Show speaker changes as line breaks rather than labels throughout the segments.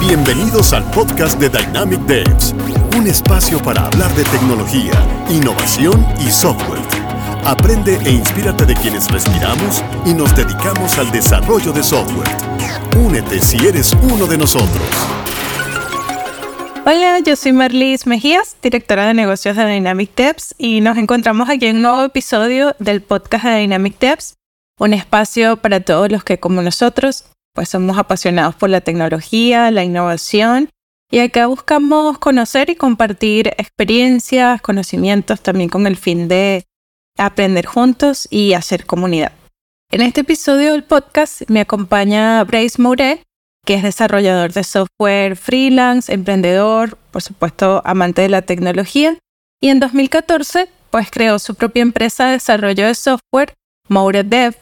Bienvenidos al podcast de Dynamic Devs, un espacio para hablar de tecnología, innovación y software. Aprende e inspírate de quienes respiramos y nos dedicamos al desarrollo de software. Únete si eres uno de nosotros.
Hola, yo soy Marlis Mejías, directora de negocios de Dynamic Devs, y nos encontramos aquí en un nuevo episodio del podcast de Dynamic Devs, un espacio para todos los que, como nosotros, pues somos apasionados por la tecnología, la innovación, y acá buscamos conocer y compartir experiencias, conocimientos, también con el fin de aprender juntos y hacer comunidad. En este episodio del podcast me acompaña Brace Mouret, que es desarrollador de software freelance, emprendedor, por supuesto amante de la tecnología, y en 2014 pues creó su propia empresa de desarrollo de software, Moure Dev,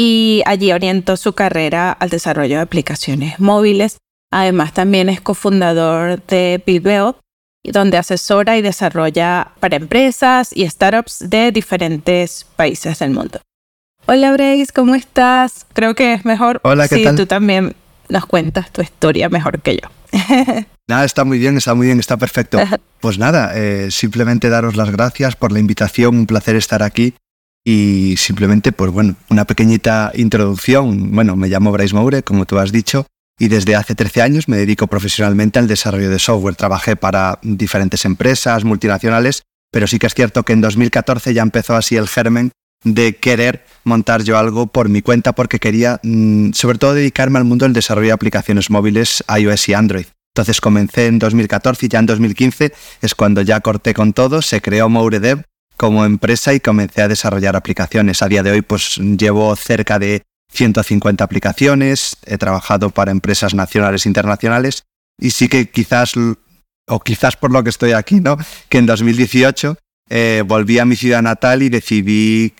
y allí orientó su carrera al desarrollo de aplicaciones móviles. Además también es cofundador de Bilbao, donde asesora y desarrolla para empresas y startups de diferentes países del mundo. Hola Brace, ¿cómo estás? Creo que es mejor
Hola, ¿qué
si
tal?
tú también nos cuentas tu historia mejor que yo.
Nada, está muy bien, está muy bien, está perfecto. Pues nada, eh, simplemente daros las gracias por la invitación, un placer estar aquí y simplemente, pues bueno, una pequeñita introducción. Bueno, me llamo Bryce Moure, como tú has dicho, y desde hace 13 años me dedico profesionalmente al desarrollo de software. Trabajé para diferentes empresas multinacionales, pero sí que es cierto que en 2014 ya empezó así el germen de querer montar yo algo por mi cuenta porque quería mm, sobre todo dedicarme al mundo del desarrollo de aplicaciones móviles iOS y Android. Entonces comencé en 2014 y ya en 2015 es cuando ya corté con todo, se creó MoureDev como empresa y comencé a desarrollar aplicaciones. A día de hoy pues llevo cerca de 150 aplicaciones, he trabajado para empresas nacionales e internacionales y sí que quizás, o quizás por lo que estoy aquí, ¿no? Que en 2018 eh, volví a mi ciudad natal y decidí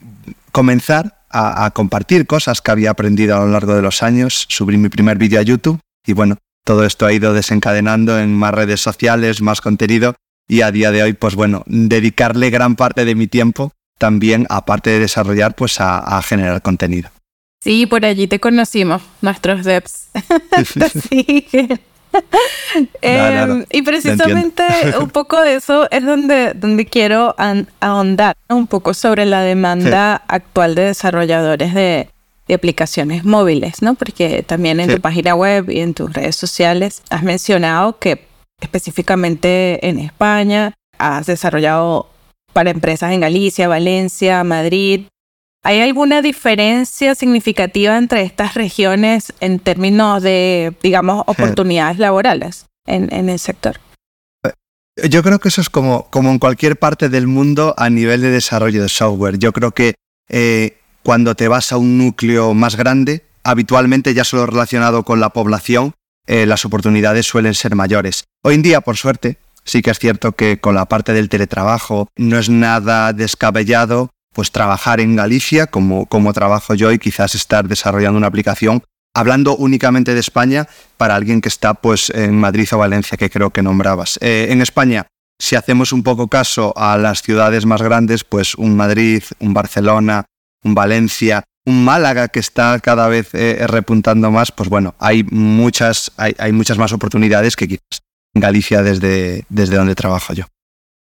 comenzar a, compartir cosas que había aprendido a lo largo de los años. Subí mi primer vídeo a YouTube y bueno, todo esto ha ido desencadenando en más redes sociales, más contenido y a día de hoy, pues bueno, dedicarle gran parte de mi tiempo también, aparte de desarrollar, pues a, a generar contenido.
Sí, por allí te conocimos, nuestros devs. sí. eh, no, no, y precisamente un poco de eso es donde, donde quiero ahondar un poco sobre la demanda sí. actual de desarrolladores de, de, aplicaciones móviles, ¿no? Porque también en sí. tu página web y en tus redes sociales has mencionado que específicamente en España has desarrollado para empresas en Galicia, Valencia, Madrid. ¿Hay alguna diferencia significativa entre estas regiones en términos de, digamos, oportunidades laborales en, en el sector?
Yo creo que eso es como, como en cualquier parte del mundo a nivel de desarrollo de software. Yo creo que eh, cuando te vas a un núcleo más grande, habitualmente ya solo relacionado con la población, eh, las oportunidades suelen ser mayores. Hoy en día, por suerte, sí que es cierto que con la parte del teletrabajo no es nada descabellado pues trabajar en Galicia como, como trabajo yo y quizás estar desarrollando una aplicación hablando únicamente de España para alguien que está pues en Madrid o Valencia, que creo que nombrabas. Eh, en España, si hacemos un poco caso a las ciudades más grandes, pues un Madrid, un Barcelona, un Valencia, un Málaga que está cada vez eh, repuntando más, pues bueno, hay muchas, hay, muchas más oportunidades que quizás en Galicia desde, desde donde trabajo yo.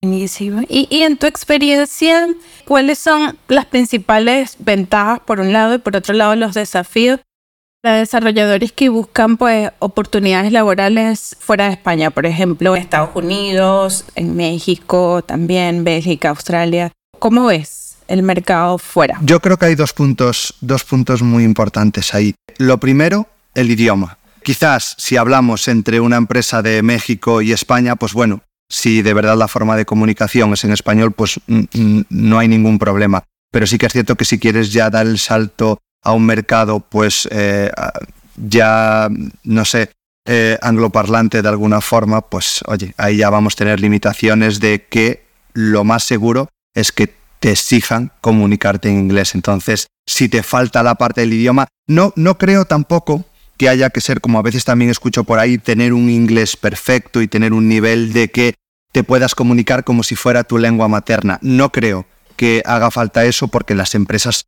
Buenísimo. Y, y, en tu experiencia, ¿cuáles son las principales ventajas por un lado y por otro lado los desafíos para desarrolladores que buscan pues oportunidades laborales fuera de España, por ejemplo, en Estados Unidos, en México, también Bélgica, Australia? ¿Cómo ves el mercado fuera?
Yo creo que hay dos puntos, dos puntos muy importantes ahí. Lo primero, el idioma. Quizás si hablamos entre una empresa de México y España, pues bueno, si de verdad la forma de comunicación es en español, pues no hay ningún problema. Pero sí que es cierto que si quieres ya dar el salto a un mercado, pues eh, ya, no sé, eh, angloparlante de alguna forma, pues oye, ahí ya vamos a tener limitaciones de que lo más seguro es que te exijan comunicarte en inglés. Entonces, si te falta la parte del idioma, no, no creo tampoco que haya que ser, como a veces también escucho por ahí, tener un inglés perfecto y tener un nivel de que te puedas comunicar como si fuera tu lengua materna. No creo que haga falta eso porque las empresas,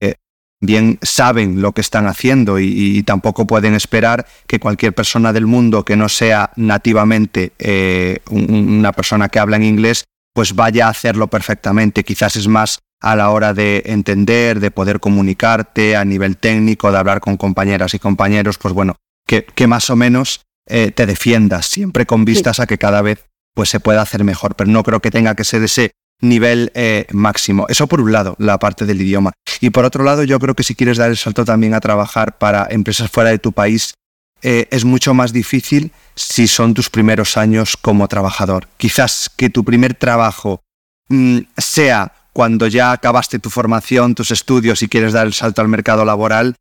eh, bien saben lo que están haciendo y, tampoco pueden esperar que cualquier persona del mundo que no sea nativamente eh, una persona que habla en inglés, pues vaya a hacerlo perfectamente. Quizás es más a la hora de entender, de poder comunicarte a nivel técnico, de hablar con compañeras y compañeros, pues bueno, que, más o menos eh, te defiendas, siempre con vistas a que cada vez pues se pueda hacer mejor, pero no creo que tenga que ser ese nivel eh, máximo. Eso por un lado, la parte del idioma. Y por otro lado, yo creo que si quieres dar el salto también a trabajar para empresas fuera de tu país, eh, es mucho más difícil si son tus primeros años como trabajador. Quizás que tu primer trabajo mm, sea cuando ya acabaste tu formación, tus estudios y quieres dar el salto al mercado laboral,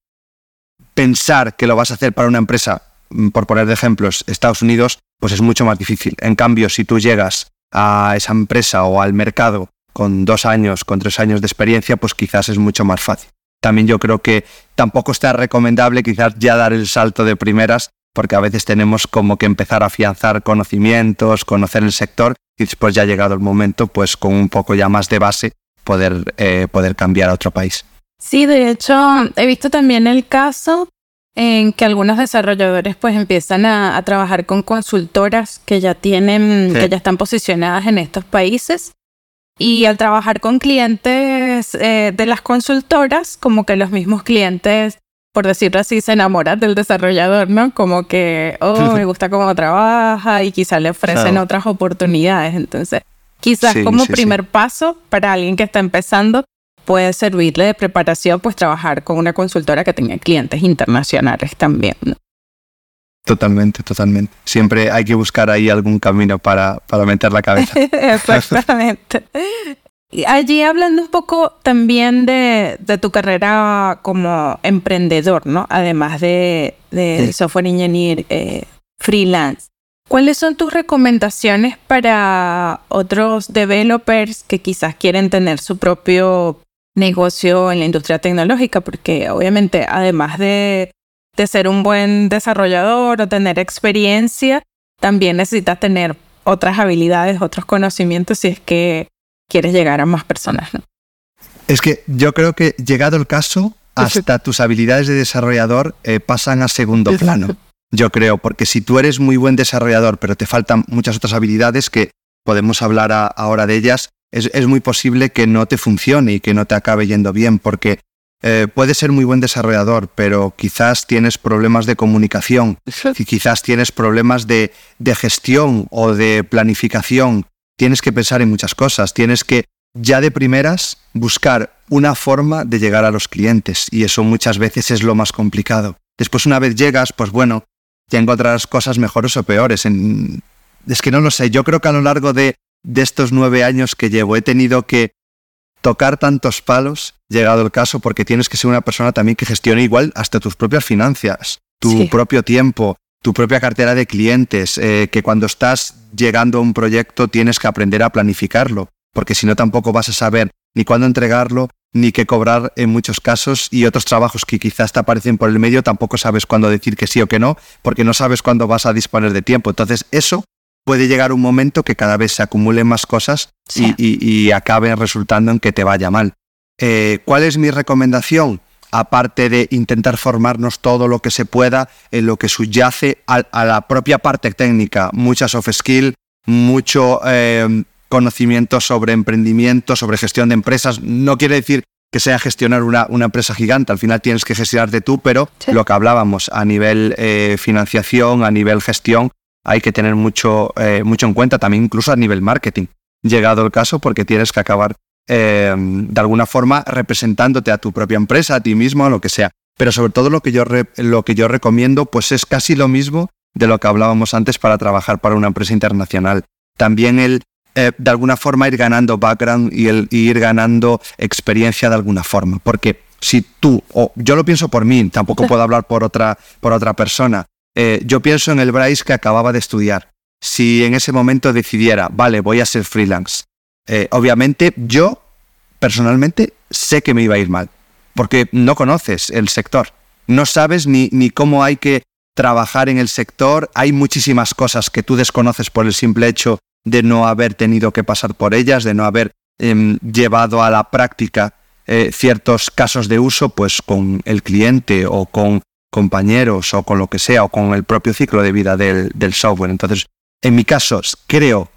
pensar que lo vas a hacer para una empresa, mm, por poner de ejemplos, Estados Unidos, pues es mucho más difícil. En cambio, si tú llegas a esa empresa o al mercado con dos años, con tres años de experiencia, pues quizás es mucho más fácil. También yo creo que tampoco está recomendable quizás ya dar el salto de primeras, porque a veces tenemos como que empezar a afianzar conocimientos, conocer el sector y después ya ha llegado el momento, pues con un poco ya más de base, poder, eh, poder cambiar a otro país.
Sí, de hecho, he visto también el caso en que algunos desarrolladores pues empiezan a, trabajar con consultoras que ya tienen, que ya están posicionadas en estos países. Y al trabajar con clientes eh, de las consultoras, como que los mismos clientes, por decirlo así, se enamoran del desarrollador, ¿no? Como que, oh, me gusta cómo trabaja y quizás le ofrecen otras oportunidades. Entonces, quizás como primer paso para alguien que está empezando, puede servirle de preparación pues trabajar con una consultora que tenga clientes internacionales también.
Totalmente, totalmente. Siempre hay que buscar ahí algún camino para, para meter la cabeza.
Exactamente. Allí hablando un poco también de, tu carrera como emprendedor, ¿no? Además de, software engineer eh, freelance. ¿Cuáles son tus recomendaciones para otros developers que quizás quieren tener su propio negocio en la industria tecnológica, porque obviamente además de, ser un buen desarrollador o tener experiencia, también necesitas tener otras habilidades, otros conocimientos si es que quieres llegar a más personas.
Es que yo creo que llegado el caso, hasta tus habilidades de desarrollador eh, pasan a segundo plano. Yo creo, porque si tú eres muy buen desarrollador, pero te faltan muchas otras habilidades que podemos hablar ahora de ellas, es, muy posible que no te funcione y que no te acabe yendo bien, porque eh, puedes ser muy buen desarrollador, pero quizás tienes problemas de comunicación, y quizás tienes problemas de, de gestión o de planificación. Tienes que pensar en muchas cosas, tienes que ya de primeras buscar una forma de llegar a los clientes y eso muchas veces es lo más complicado. Después una vez llegas, pues bueno, ya encontrarás cosas mejores o peores. Es que no lo sé, yo creo que a lo largo de de estos nueve años que llevo. He tenido que tocar tantos palos, llegado el caso, porque tienes que ser una persona también que gestione igual hasta tus propias finanzas, tu propio tiempo, tu propia cartera de clientes, eh, que cuando estás llegando a un proyecto tienes que aprender a planificarlo, porque si no tampoco vas a saber ni cuándo entregarlo, ni qué cobrar en muchos casos y otros trabajos que quizás te aparecen por el medio tampoco sabes cuándo decir que sí o que no, porque no sabes cuándo vas a disponer de tiempo. Entonces eso puede llegar un momento que cada vez se acumulen más cosas y, acaben resultando en que te vaya mal. Eh, ¿Cuál es mi recomendación? Aparte de intentar formarnos todo lo que se pueda en lo que subyace a, la propia parte técnica, mucha soft skill, mucho eh, conocimiento sobre emprendimiento, sobre gestión de empresas. No quiere decir que sea gestionar una, empresa gigante, al final tienes que gestionarte tú, pero lo que hablábamos a nivel eh, financiación, a nivel gestión, hay que tener mucho, eh, mucho en cuenta también incluso a nivel marketing, llegado el caso, porque tienes que acabar eh, de alguna forma representándote a tu propia empresa, a ti mismo, a lo que sea. Pero sobre todo lo que yo, lo que yo recomiendo pues es casi lo mismo de lo que hablábamos antes para trabajar para una empresa internacional. También el eh, de alguna forma ir ganando background y, ir ganando experiencia de alguna forma. Porque si tú, o yo lo pienso por mí, tampoco puedo hablar por otra, por otra persona, eh, yo pienso en el Bryce que acababa de estudiar. Si en ese momento decidiera, vale, voy a ser freelance, eh, obviamente yo personalmente sé que me iba a ir mal, porque no conoces el sector, no sabes ni, ni cómo hay que trabajar en el sector, hay muchísimas cosas que tú desconoces por el simple hecho de no haber tenido que pasar por ellas, de no haber em, llevado a la práctica eh, ciertos casos de uso, pues con el cliente o con compañeros o con lo que sea o con el propio ciclo de vida del, software. Entonces, en mi caso, creo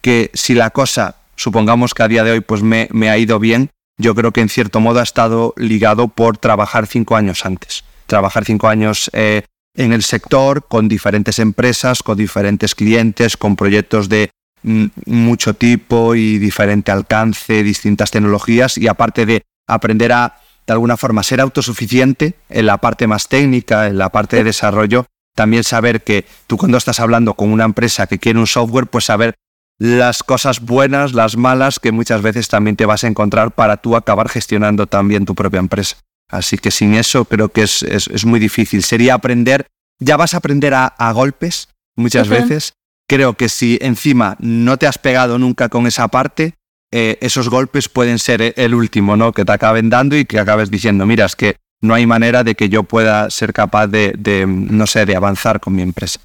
que si la cosa, supongamos que a día de hoy pues me, ha ido bien, yo creo que en cierto modo ha estado ligado por trabajar cinco años antes. Trabajar cinco años eh, en el sector con diferentes empresas, con diferentes clientes, con proyectos de mm, mucho tipo y diferente alcance, distintas tecnologías y aparte de aprender a, de alguna forma, ser autosuficiente en la parte más técnica, en la parte de desarrollo, también saber que tú cuando estás hablando con una empresa que quiere un software, pues saber las cosas buenas, las malas, que muchas veces también te vas a encontrar para tú acabar gestionando también tu propia empresa. Así que sin eso creo que es, es, muy difícil. Sería aprender, ya vas a aprender a, golpes muchas veces. Creo que si encima no te has pegado nunca con esa parte, eh, esos golpes pueden ser el último, ¿no? Que te acaben dando y que acabes diciendo, mira, es que no hay manera de que yo pueda ser capaz de, no sé, de avanzar con mi empresa.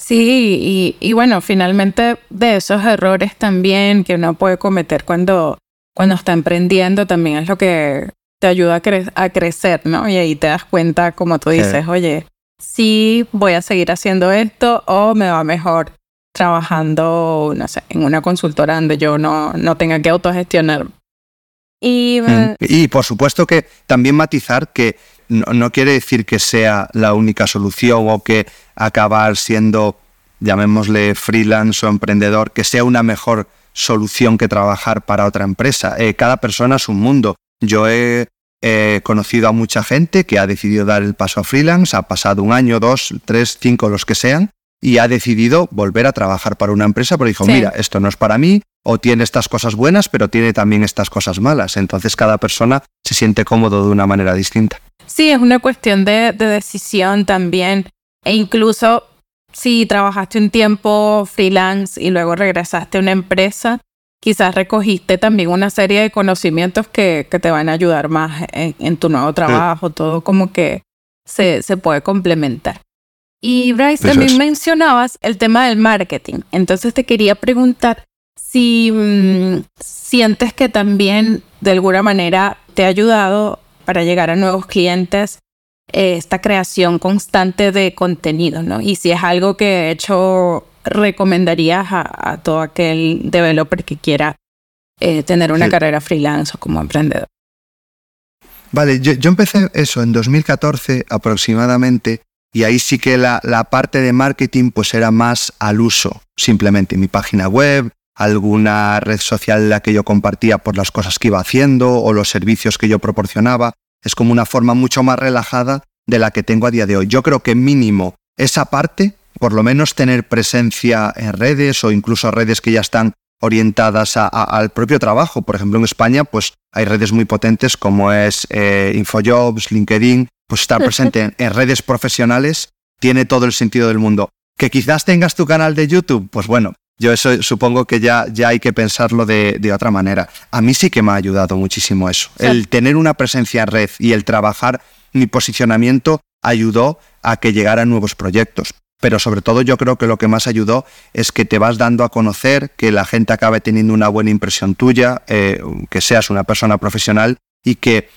Sí, y, bueno, finalmente de esos errores también que uno puede cometer cuando, cuando está emprendiendo también es lo que te ayuda a, crecer, ¿no? Y ahí te das cuenta, como tú dices, oye, sí voy a seguir haciendo esto o me va mejor trabajando, no sé, en una consultora donde yo no, no tenga que autogestionar.
Y, mm, y por supuesto que también matizar que no, quiere decir que sea la única solución o que acabar siendo, llamémosle freelance o emprendedor, que sea una mejor solución que trabajar para otra empresa. Eh, cada persona es un mundo. Yo he conocido a mucha gente que ha decidido dar el paso a freelance, ha pasado un año, dos, tres, cinco, los que sean, y ha decidido volver a trabajar para una empresa, pero dijo, mira, esto no es para mí, o tiene estas cosas buenas, pero tiene también estas cosas malas. Entonces cada persona se siente cómodo de una manera distinta.
Sí, es una cuestión de, decisión también. E incluso si trabajaste un tiempo freelance y luego regresaste a una empresa, quizás recogiste también una serie de conocimientos que, te van a ayudar más en, tu nuevo trabajo, todo como que se, se puede complementar. Y Bryce, también mencionabas el tema del marketing. Entonces te quería preguntar si mm, sientes que también de alguna manera te ha ayudado para llegar a nuevos clientes eh, esta creación constante de contenido, ¿no? Y si es algo que de hecho recomendarías a, todo aquel developer que quiera eh, tener una carrera freelance o como emprendedor.
Vale, yo, yo, empecé eso en 2014 aproximadamente y ahí sí que la, parte de marketing pues era más al uso, simplemente mi página web, alguna red social en la que yo compartía por las cosas que iba haciendo o los servicios que yo proporcionaba. Es como una forma mucho más relajada de la que tengo a día de hoy. Yo creo que mínimo esa parte, por lo menos tener presencia en redes o incluso redes que ya están orientadas al propio trabajo. Por ejemplo, en España, pues hay redes muy potentes como es eh, Infojobs, LinkedIn, pues estar presente en, redes profesionales tiene todo el sentido del mundo. Que quizás tengas tu canal de YouTube, pues bueno, yo eso supongo que ya, ya hay que pensarlo de, otra manera. A mí sí que me ha ayudado muchísimo eso. El tener una presencia en red y el trabajar mi posicionamiento ayudó a que llegaran nuevos proyectos. Pero sobre todo yo creo que lo que más ayudó es que te vas dando a conocer, que la gente acabe teniendo una buena impresión tuya, eh, que seas una persona profesional y que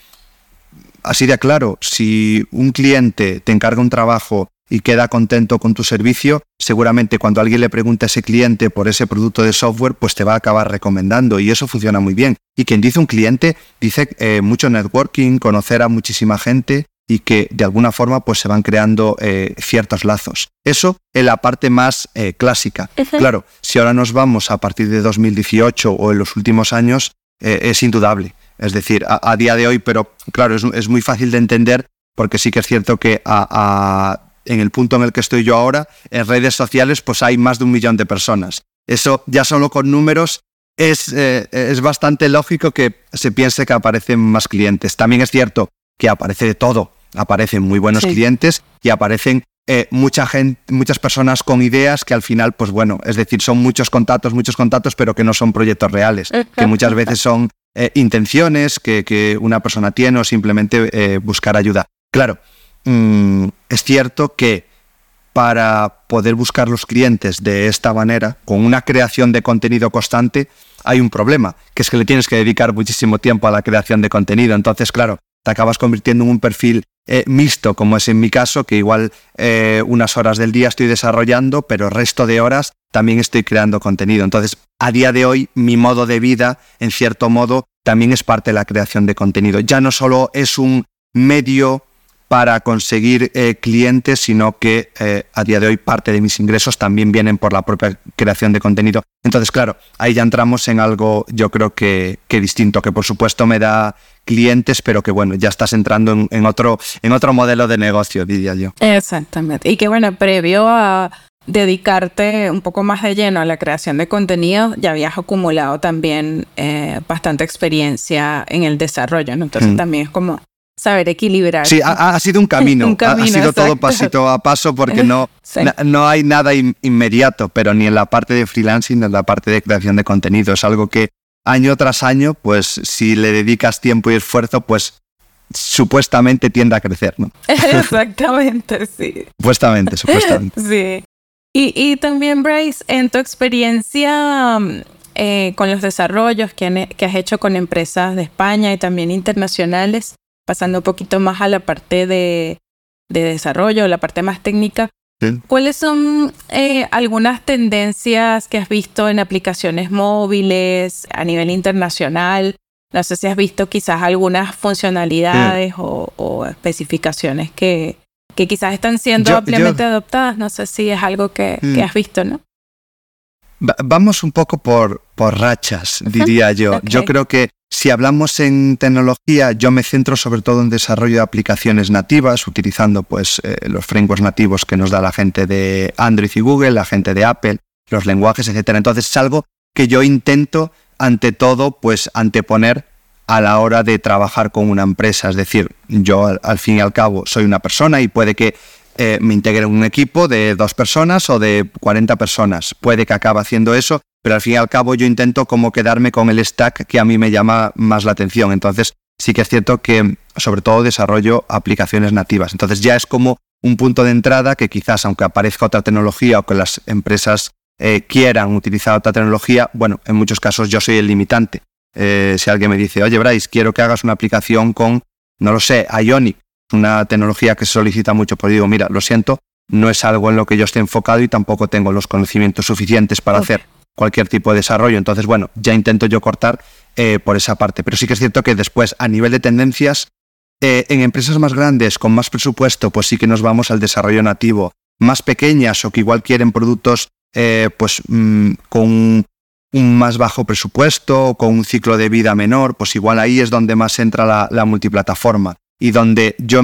Así de claro, si un cliente te encarga un trabajo y queda contento con tu servicio, seguramente cuando alguien le pregunta a ese cliente por ese producto de software, pues te va a acabar recomendando y eso funciona muy bien. Y quien dice un cliente, dice eh, mucho networking, conocer a muchísima gente y que de alguna forma pues se van creando eh, ciertos lazos. Eso es la parte más eh, clásica. Claro, si ahora nos vamos a partir de 2018 o en los últimos años, es indudable. Es decir, a, día de hoy, pero claro, es, muy fácil de entender porque sí que es cierto que en el punto en el que estoy yo ahora, en redes sociales, pues hay más de un millón de personas. Eso ya solo con números es, eh, es bastante lógico que se piense que aparecen más clientes. También es cierto que aparece de todo. Aparecen muy buenos clientes y aparecen eh, mucha gente, muchas personas con ideas que al final, pues bueno, es decir, son muchos contactos, muchos contactos, pero que no son proyectos reales, que muchas veces son eh, intenciones que, una persona tiene o simplemente eh, buscar ayuda. Claro, mm, es cierto que para poder buscar los clientes de esta manera, con una creación de contenido constante, hay un problema, que es que le tienes que dedicar muchísimo tiempo a la creación de contenido. Entonces, claro, te acabas convirtiendo en un perfil eh, mixto, como es en mi caso, que igual eh, unas horas del día estoy desarrollando, pero resto de horas también estoy creando contenido. Entonces, a día de hoy, mi modo de vida, en cierto modo, también es parte de la creación de contenido. Ya no solo es un medio para conseguir eh, clientes, sino que eh, a día de hoy parte de mis ingresos también vienen por la propia creación de contenido. Entonces, claro, ahí ya entramos en algo yo creo que, distinto, que por supuesto me da clientes, pero que bueno, ya estás entrando en, otro, en otro modelo de negocio, diría yo.
Exactamente. Y que bueno, previo a dedicarte un poco más de lleno a la creación de contenido, ya habías acumulado también eh, bastante experiencia en el desarrollo, ¿no? Entonces mm. también es como saber equilibrar.
Sí, ha, sido un camino, ha, sido todo pasito a paso porque no, no hay nada inmediato, pero ni en la parte de freelancing ni en la parte de creación de contenido. Es algo que año tras año, pues si le dedicas tiempo y esfuerzo, pues supuestamente tiende a crecer, ¿no?
Exactamente, sí.
Supuestamente, supuestamente.
Sí. Y, y también, Bryce, en tu experiencia eh, con los desarrollos que, que has hecho con empresas de España y también internacionales, pasando un poquito más a la parte de, desarrollo, la parte más técnica, ¿cuáles son eh, algunas tendencias que has visto en aplicaciones móviles a nivel internacional? No sé si has visto quizás algunas funcionalidades o, especificaciones que, que quizás están siendo ampliamente adoptadas. No sé si es algo que, que has visto, ¿no?
vamos un poco por, por rachas, diría yo. Yo creo que si hablamos en tecnología, yo me centro sobre todo en desarrollo de aplicaciones nativas, utilizando pues eh, los frameworks nativos que nos da la gente de Android y Google, la gente de Apple, los lenguajes, etcétera. Entonces es algo que yo intento ante todo pues anteponer a la hora de trabajar con una empresa. Es decir, yo al, fin y al cabo soy una persona y puede que eh, me integre en un equipo de dos personas o de 40 personas. Puede que acabe haciendo eso, pero al fin y al cabo yo intento como quedarme con el stack que a mí me llama más la atención. Entonces sí que es cierto que sobre todo desarrollo aplicaciones nativas. Entonces ya es como un punto de entrada que quizás aunque aparezca otra tecnología o que las empresas eh, quieran utilizar otra tecnología, bueno, en muchos casos yo soy el limitante. Eh, si alguien me dice, oye Bryce, quiero que hagas una aplicación con, no lo sé, Ionic, una tecnología que se solicita mucho, pues digo, mira, lo siento, no es algo en lo que yo esté enfocado y tampoco tengo los conocimientos suficientes para hacer cualquier tipo de desarrollo. Entonces, bueno, ya intento yo cortar eh, por esa parte. Pero sí que es cierto que después, a nivel de tendencias, eh, en empresas más grandes, con más presupuesto, pues sí que nos vamos al desarrollo nativo. Más pequeñas o que igual quieren productos eh, pues mm, con un más bajo presupuesto, con un ciclo de vida menor, pues igual ahí es donde más entra la, multiplataforma. Y donde yo,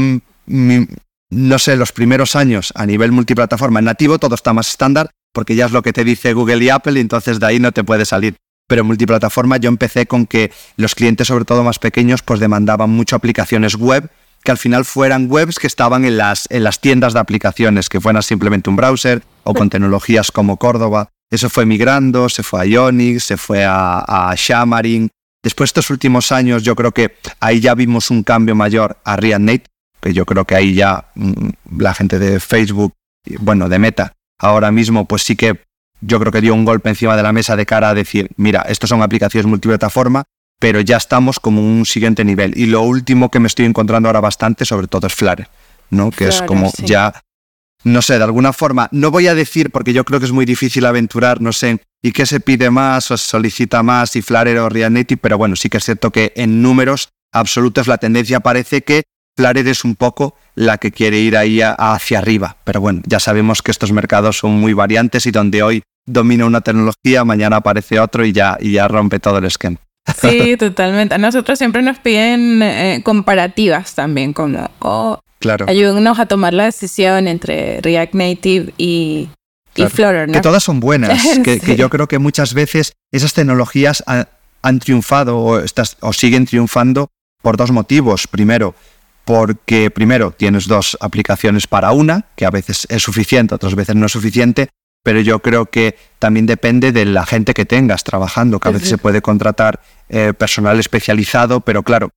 no sé, los primeros años a nivel multiplataforma en nativo todo está más estándar, porque ya es lo que te dice Google y Apple y entonces de ahí no te puede salir. Pero multiplataforma yo empecé con que los clientes, sobre todo más pequeños, pues demandaban mucho aplicaciones web que al final fueran webs que estaban en las, en las tiendas de aplicaciones, que fueran simplemente un browser o con tecnologías como Córdoba. Eso fue migrando, se fue a Ionic, se fue a, a Xamarin. Después de estos últimos años yo creo que ahí ya vimos un cambio mayor a React Native, que yo creo que ahí ya mm, la gente de Facebook, bueno, de Meta, ahora mismo, pues sí que yo creo que dio un golpe encima de la mesa de cara a decir, mira, estos son aplicaciones multiplataforma, pero ya estamos como un siguiente nivel. Y lo último que me estoy encontrando ahora bastante, sobre todo, es Flutter, ¿no? Que es como ya, no sé, de alguna forma, no voy a decir, porque yo creo que es muy difícil aventurar, no sé, y qué se pide más o se solicita más, si Flutter o Native, pero bueno, sí que es cierto que en números absolutos la tendencia parece que Flutter es un poco la que quiere ir ahí hacia arriba. Pero bueno, ya sabemos que estos mercados son muy variantes y donde hoy domina una tecnología, mañana aparece otro y ya, y ya rompe todo el esquema.
Sí, totalmente. A nosotros siempre nos piden eh, comparativas también, como claro. ayúdenos a tomar la decisión entre React Native y, Flutter.
Que todas son buenas, que, yo creo que muchas veces esas tecnologías han, triunfado o, o siguen triunfando por dos motivos. Primero, porque primero tienes dos aplicaciones para una, que a veces es suficiente, otras veces no es suficiente, pero yo creo que también depende de la gente que tengas trabajando, que a veces se puede contratar eh, personal especializado, pero claro,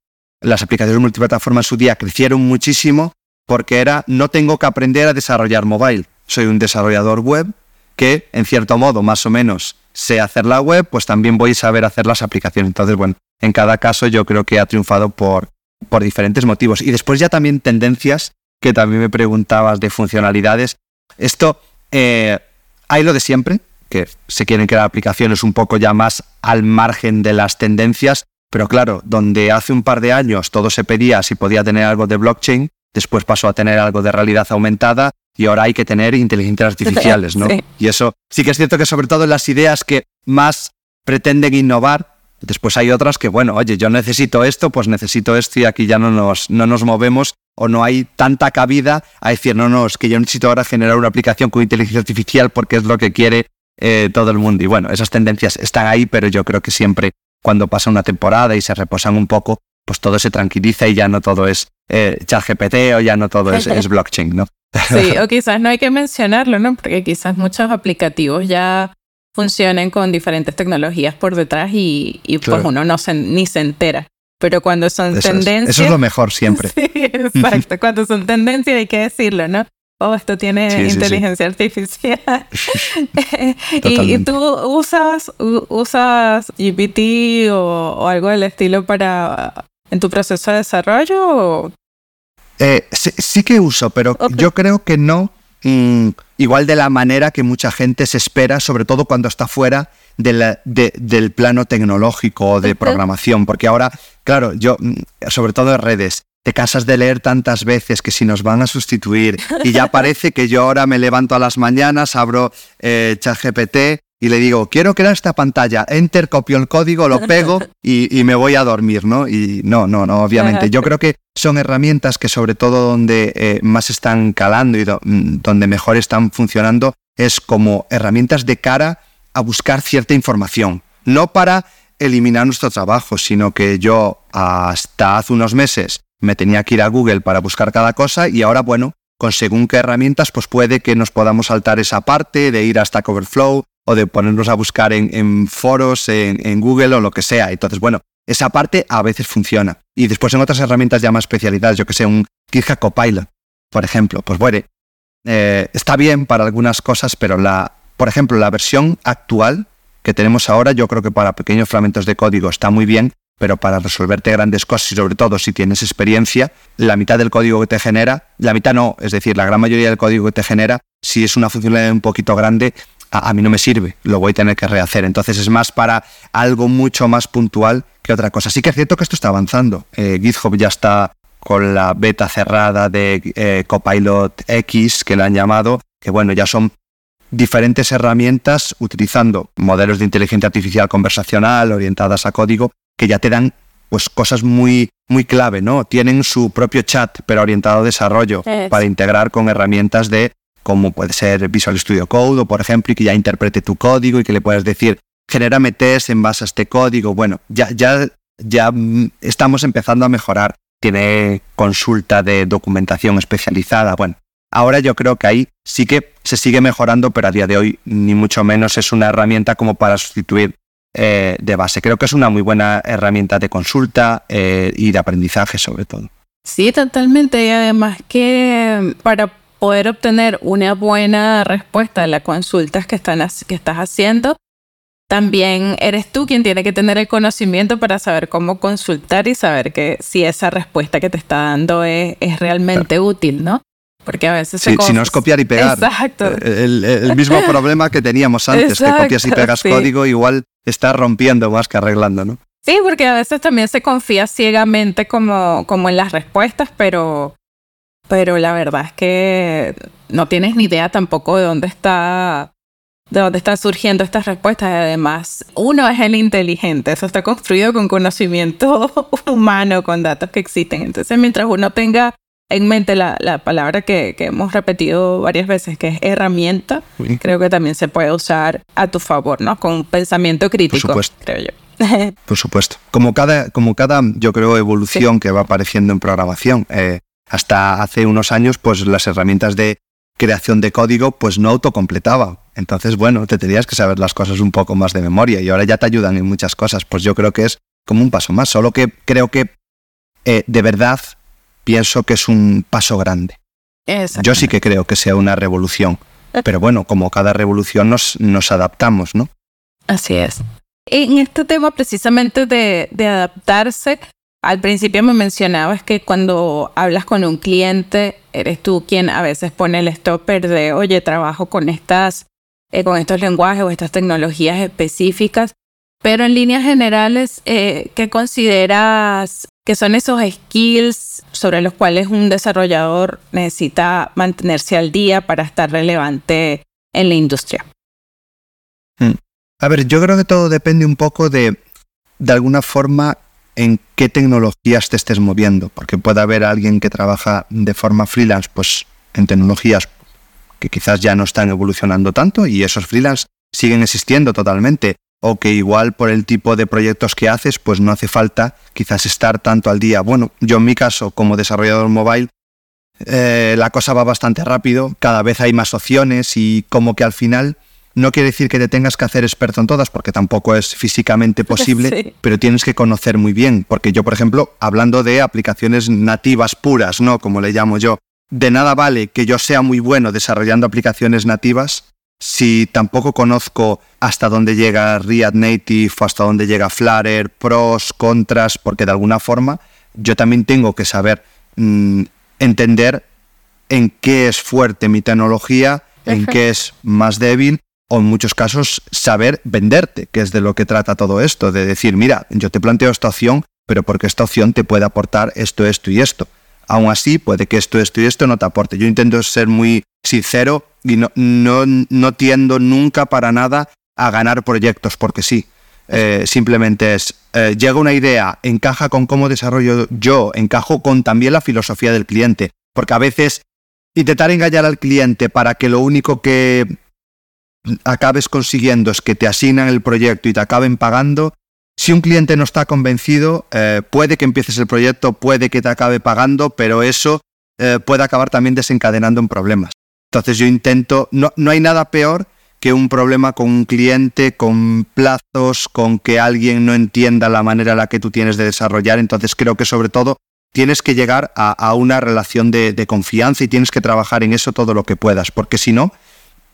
las aplicaciones multiplataforma en su día crecieron muchísimo porque era no tengo que aprender a desarrollar mobile, soy un desarrollador web que en cierto modo más o menos sé hacer la web, pues también voy a saber hacer las aplicaciones. Entonces, bueno, en cada caso yo creo que ha triunfado por, por diferentes motivos. Y después ya también tendencias, que también me preguntabas de funcionalidades. Esto, eh, hay lo de siempre, que se quieren crear aplicaciones un poco ya más al margen de las tendencias, pero claro, donde hace un par de años todo se pedía si podía tener algo de blockchain, después pasó a tener algo de realidad aumentada y ahora hay que tener inteligencias artificiales, ¿no? Y eso sí que es cierto que sobre todo en las ideas que más pretenden innovar, después hay otras que, bueno, oye, yo necesito esto, pues necesito esto y aquí ya no nos, no nos movemos o no hay tanta cabida a decir, no, no, es que yo necesito ahora generar una aplicación con inteligencia artificial porque es lo que quiere eh, todo el mundo. Y bueno, esas tendencias están ahí, pero yo creo que siempre cuando pasa una temporada y se reposan un poco, pues todo se tranquiliza y ya no todo es eh, ChatGPT o ya no todo es, es blockchain, ¿no?
Sí, o quizás no hay que mencionarlo, ¿no? Porque quizás muchos aplicativos ya funcionen con diferentes tecnologías por detrás y, pues uno no se, ni se entera. Pero cuando son tendencias...
eso es lo mejor siempre.
Sí, exacto. cuando son tendencias hay que decirlo, ¿no? Oh, esto tiene inteligencia artificial. ¿Y, tú usas, usas GPT o, algo del estilo para en tu proceso de desarrollo?
Eh, sí, que uso, pero yo creo que no mm, igual de la manera que mucha gente se espera, sobre todo cuando está fuera del plano tecnológico o de programación, porque ahora, claro, yo, mm, sobre todo en redes, te casas de leer tantas veces que si nos van a sustituir y ya parece que yo ahora me levanto a las mañanas, abro eh, ChatGPT y le digo, quiero crear esta pantalla, enter, copio el código, lo pego y, me voy a dormir, ¿no? Y no, no, no, obviamente. Yo creo que son herramientas que sobre todo donde eh, más están calando y mm, donde mejor están funcionando es como herramientas de cara a buscar cierta información, no para eliminar nuestro trabajo, sino que yo hasta hace unos meses me tenía que ir a Google para buscar cada cosa y ahora, bueno, con según qué herramientas, pues puede que nos podamos saltar esa parte de ir hasta Coverflow, o de ponernos a buscar en, foros, en, Google o lo que sea. Entonces, bueno, esa parte a veces funciona. Y después en otras herramientas ya más especializadas, yo que sé, un GitHub Copilot, por ejemplo, pues bueno, eh, está bien para algunas cosas, pero la, por ejemplo, la versión actual que tenemos ahora, yo creo que para pequeños fragmentos de código está muy bien, pero para resolverte grandes cosas y sobre todo si tienes experiencia, la mitad del código que te genera, la mitad no, es decir, la gran mayoría del código que te genera, si es una funcionalidad un poquito grande, a, mí no me sirve, lo voy a tener que rehacer. Entonces es más para algo mucho más puntual que otra cosa. Sí que es cierto que esto está avanzando. Eh, GitHub ya está con la beta cerrada de eh, Copilot X, que le han llamado, que bueno, ya son diferentes herramientas utilizando modelos de inteligencia artificial conversacional orientadas a código que ya te dan pues cosas muy muy clave, ¿no? Tienen su propio chat, pero orientado a desarrollo, para integrar con herramientas de como puede ser Visual Studio Code o por ejemplo y que ya interprete tu código y que le puedas decir genérame test en base a este código. Bueno, ya, ya, ya mm, estamos empezando a mejorar. Tiene consulta de documentación especializada. Bueno, ahora yo creo que ahí sí que se sigue mejorando, pero a día de hoy ni mucho menos es una herramienta como para sustituir eh, de base. Creo que es una muy buena herramienta de consulta eh, y de aprendizaje sobre todo.
Sí, totalmente. Y además que para poder obtener una buena respuesta a las consultas que, están, que estás haciendo, también eres tú quien tiene que tener el conocimiento para saber cómo consultar y saber que si esa respuesta que te está dando es, realmente útil, ¿no? Porque a veces
sí, si no es copiar y pegar.
Exacto.
Eh, el, mismo problema que teníamos antes, que copias y pegas código, igual está rompiendo más que arreglando, ¿no?
Sí, porque a veces también se confía ciegamente como, como en las respuestas, pero pero la verdad es que no tienes ni idea tampoco de dónde está de dónde están surgiendo estas respuestas. Además, uno es el inteligente, eso está construido con conocimiento humano, con datos que existen. Entonces, mientras uno tenga en mente la, la palabra que, que, hemos repetido varias veces, que es herramienta, creo que también se puede usar a tu favor, ¿no? Con pensamiento crítico,
Por supuesto.
creo yo.
Por supuesto. Como cada, como cada yo creo, evolución que va apareciendo en programación. Eh, hasta hace unos años, pues las herramientas de creación de código, pues no autocompletaba. Entonces, bueno, te tenías que saber las cosas un poco más de memoria y ahora ya te ayudan en muchas cosas. Pues yo creo que es como un paso más, solo que creo que eh, de verdad pienso que es un paso grande. Yo sí que creo que sea una revolución, pero bueno, como cada revolución nos, nos adaptamos, ¿no?
Así es. En este tema precisamente de, de adaptarse, al principio me mencionabas que cuando hablas con un cliente, eres tú quien a veces pone el stopper de, oye, trabajo con estas, eh, con estos lenguajes o estas tecnologías específicas. Pero en líneas generales, eh, ¿qué consideras que son esos skills sobre los cuales un desarrollador necesita mantenerse al día para estar relevante en la industria?
Hmm. A ver, yo creo que todo depende un poco de, de alguna forma, en qué tecnologías te estés moviendo, porque puede haber alguien que trabaja de forma freelance, pues en tecnologías que quizás ya no están evolucionando tanto y esos freelance siguen existiendo totalmente, o que igual por el tipo de proyectos que haces, pues no hace falta quizás estar tanto al día. Bueno, yo en mi caso, como desarrollador mobile, eh, la cosa va bastante rápido, cada vez hay más opciones y como que al final no quiere decir que te tengas que hacer experto en todas, porque tampoco es físicamente posible, pero tienes que conocer muy bien. Porque yo, por ejemplo, hablando de aplicaciones nativas puras, ¿no? Como le llamo yo, de nada vale que yo sea muy bueno desarrollando aplicaciones nativas si tampoco conozco hasta dónde llega React Native o hasta dónde llega Flutter, pros, contras, porque de alguna forma yo también tengo que saber mm, entender en qué es fuerte mi tecnología, en qué es más débil o en muchos casos saber venderte, que es de lo que trata todo esto, de decir, mira, yo te planteo esta opción, pero porque esta opción te puede aportar esto, esto y esto. Aún así, puede que esto, esto y esto no te aporte. Yo intento ser muy sincero y no, no, no tiendo nunca para nada a ganar proyectos, porque sí. Eh, simplemente es, eh, llega una idea, encaja con cómo desarrollo yo, encajo con también la filosofía del cliente, porque a veces intentar engañar al cliente para que lo único que acabes consiguiendo es que te asignan el proyecto y te acaben pagando, si un cliente no está convencido, eh, puede que empieces el proyecto, puede que te acabe pagando, pero eso eh, puede acabar también desencadenando en problemas. Entonces yo intento, no, no hay nada peor que un problema con un cliente, con plazos, con que alguien no entienda la manera en la que tú tienes de desarrollar. Entonces creo que sobre todo tienes que llegar a, una relación de, confianza y tienes que trabajar en eso todo lo que puedas, porque si no,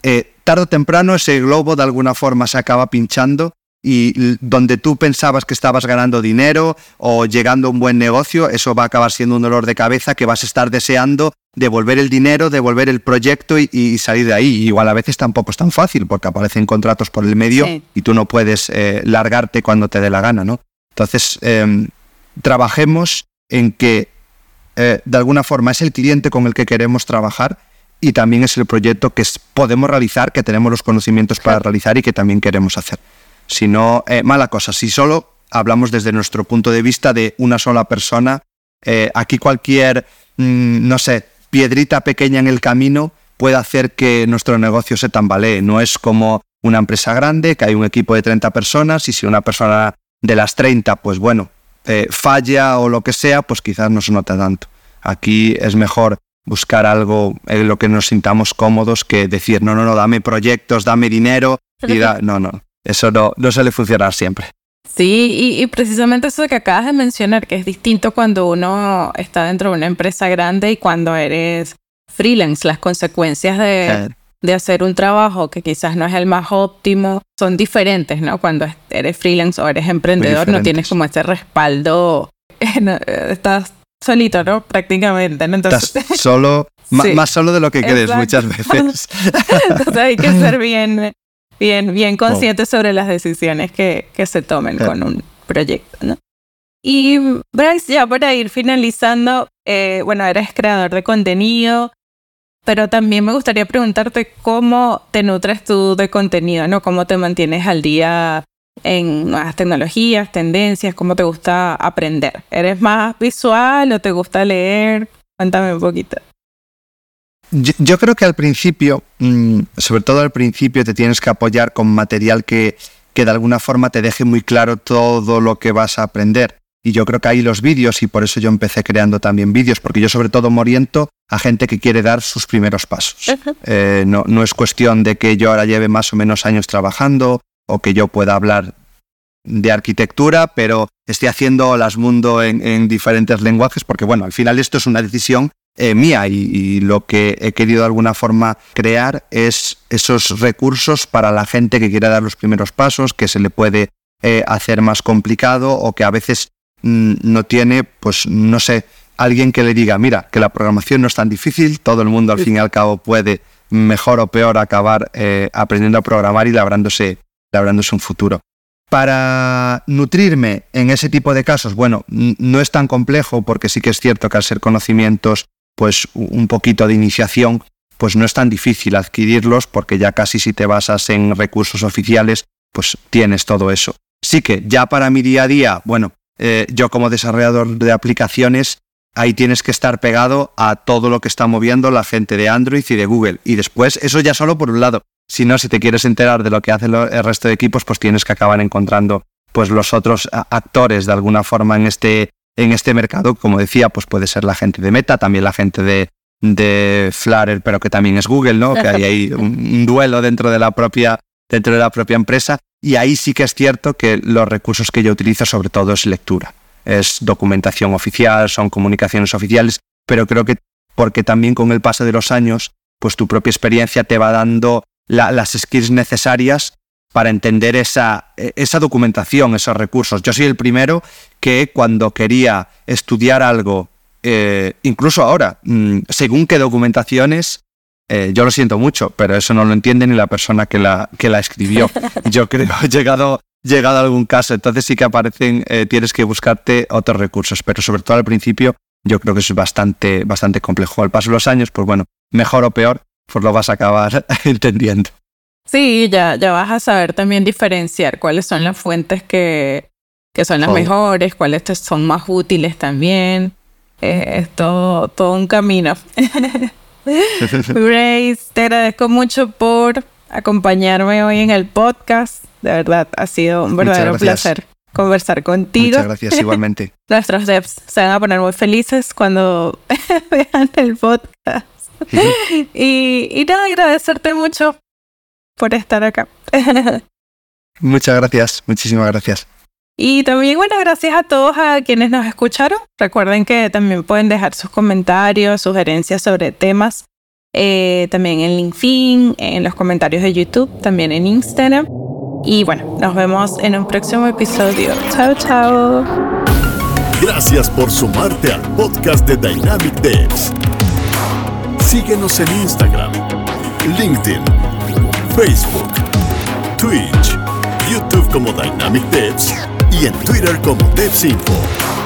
eh, tarde o temprano ese globo de alguna forma se acaba pinchando y donde tú pensabas que estabas ganando dinero o llegando a un buen negocio, eso va a acabar siendo un dolor de cabeza que vas a estar deseando devolver el dinero, devolver el proyecto y, salir de ahí. igual a veces tampoco es tan fácil porque aparecen contratos por el medio y tú no puedes eh, largarte cuando te dé la gana, ¿no? Entonces, em, trabajemos en que eh, de alguna forma es el cliente con el que queremos trabajar y también es el proyecto que podemos realizar, que tenemos los conocimientos para realizar y que también queremos hacer. Si no, eh, mala cosa, si solo hablamos desde nuestro punto de vista de una sola persona, eh, aquí cualquier, mm, no sé, piedrita pequeña en el camino puede hacer que nuestro negocio se tambalee. No es como una empresa grande, que hay un equipo de 30 personas y si una persona de las 30, pues bueno, eh, falla o lo que sea, pues quizás no se nota tanto. Aquí es mejor buscar algo en lo que nos sintamos cómodos que decir, no, no, no, dame proyectos, dame dinero. Y no, no, eso no, no suele funcionar siempre.
Sí, y, precisamente eso que acabas de mencionar, que es distinto cuando uno está dentro de una empresa grande y cuando eres freelance, las consecuencias de, de hacer un trabajo que quizás no es el más óptimo son diferentes, ¿no? Cuando eres freelance o eres emprendedor no tienes como ese respaldo, estás solito, ¿no? Prácticamente. Entonces,
Estás solo, más solo de lo que crees muchas veces.
Entonces hay que ser bien, bien, bien consciente sobre las decisiones que, que se tomen con un proyecto, ¿no? Y Bryce, ya para ir finalizando, eh, bueno, eres creador de contenido, pero también me gustaría preguntarte cómo te nutres tú de contenido, ¿no? ¿Cómo te mantienes al día en nuevas tecnologías, tendencias? ¿Cómo te gusta aprender? ¿Eres más visual o te gusta leer? Cuéntame un poquito.
Yo, creo que al principio, mm, sobre todo al principio, te tienes que apoyar con material que, que de alguna forma te deje muy claro todo lo que vas a aprender. Y yo creo que hay los vídeos y por eso yo empecé creando también vídeos, porque yo sobre todo me oriento a gente que quiere dar sus primeros pasos. Eh, no, no es cuestión de que yo ahora lleve más o menos años trabajando o que yo pueda hablar de arquitectura, pero estoy haciendo las mundo en, diferentes lenguajes, porque bueno, al final esto es una decisión eh, mía y, lo que he querido de alguna forma crear es esos recursos para la gente que quiera dar los primeros pasos, que se le puede eh, hacer más complicado o que a veces mm, no tiene, pues no sé, alguien que le diga, mira, que la programación no es tan difícil, todo el mundo al fin y al cabo puede mejor o peor acabar eh, aprendiendo a programar y labrándose, labrándose un futuro. Para nutrirme en ese tipo de casos, bueno, no es tan complejo porque sí que es cierto que al ser conocimientos pues un poquito de iniciación, pues no es tan difícil adquirirlos porque ya casi si te basas en recursos oficiales, pues tienes todo eso. Sí que ya para mi día a día, bueno, eh, yo como desarrollador de aplicaciones, ahí tienes que estar pegado a todo lo que está moviendo la gente de Android y de Google. Y después, eso ya solo por un lado. Si no, si te quieres enterar de lo que hacen el resto de equipos, pues tienes que acabar encontrando pues los otros actores de alguna forma en este en este mercado, como decía, pues puede ser la gente de Meta, también la gente de, de Flutter, pero que también es Google, ¿no? Que hay ahí un, duelo dentro de la propia dentro de la propia empresa y ahí sí que es cierto que los recursos que yo utilizo sobre todo es lectura, es documentación oficial, son comunicaciones oficiales, pero creo que porque también con el paso de los años, pues tu propia experiencia te va dando las skills necesarias para entender esa, esa documentación, esos recursos. Yo soy el primero que cuando quería estudiar algo, eh, incluso ahora, mm, según qué documentaciones, eh, yo lo siento mucho, pero eso no lo entiende ni la persona que la, que la escribió. Yo creo, he llegado, llegado a algún caso, entonces sí que aparecen, eh, tienes que buscarte otros recursos, pero sobre todo al principio yo creo que eso es bastante, bastante complejo. Al paso de los años, pues bueno, mejor o peor, pues lo vas a acabar entendiendo.
Sí, ya, ya vas a saber también diferenciar cuáles son las fuentes que, que son las mejores, cuáles te son más útiles también. Eh, es todo, todo un camino. Grace, te agradezco mucho por acompañarme hoy en el podcast. De verdad, ha sido un verdadero placer conversar contigo.
Muchas gracias, igualmente.
Nuestros devs se van a poner muy felices cuando vean el podcast. y, y nada, agradecerte mucho por estar acá.
Muchas gracias, muchísimas gracias.
Y también, bueno, gracias a todos a quienes nos escucharon. Recuerden que también pueden dejar sus comentarios, sugerencias sobre temas, eh, también en LinkedIn, en los comentarios de YouTube, también en Instagram. Y bueno, nos vemos en un próximo episodio. Chao, chao.
Gracias por sumarte al podcast de Dynamic Devs. Síguenos en Instagram, LinkedIn Facebook, Twitch, YouTube como Dynamic Devs y en Twitter como DevsInfo.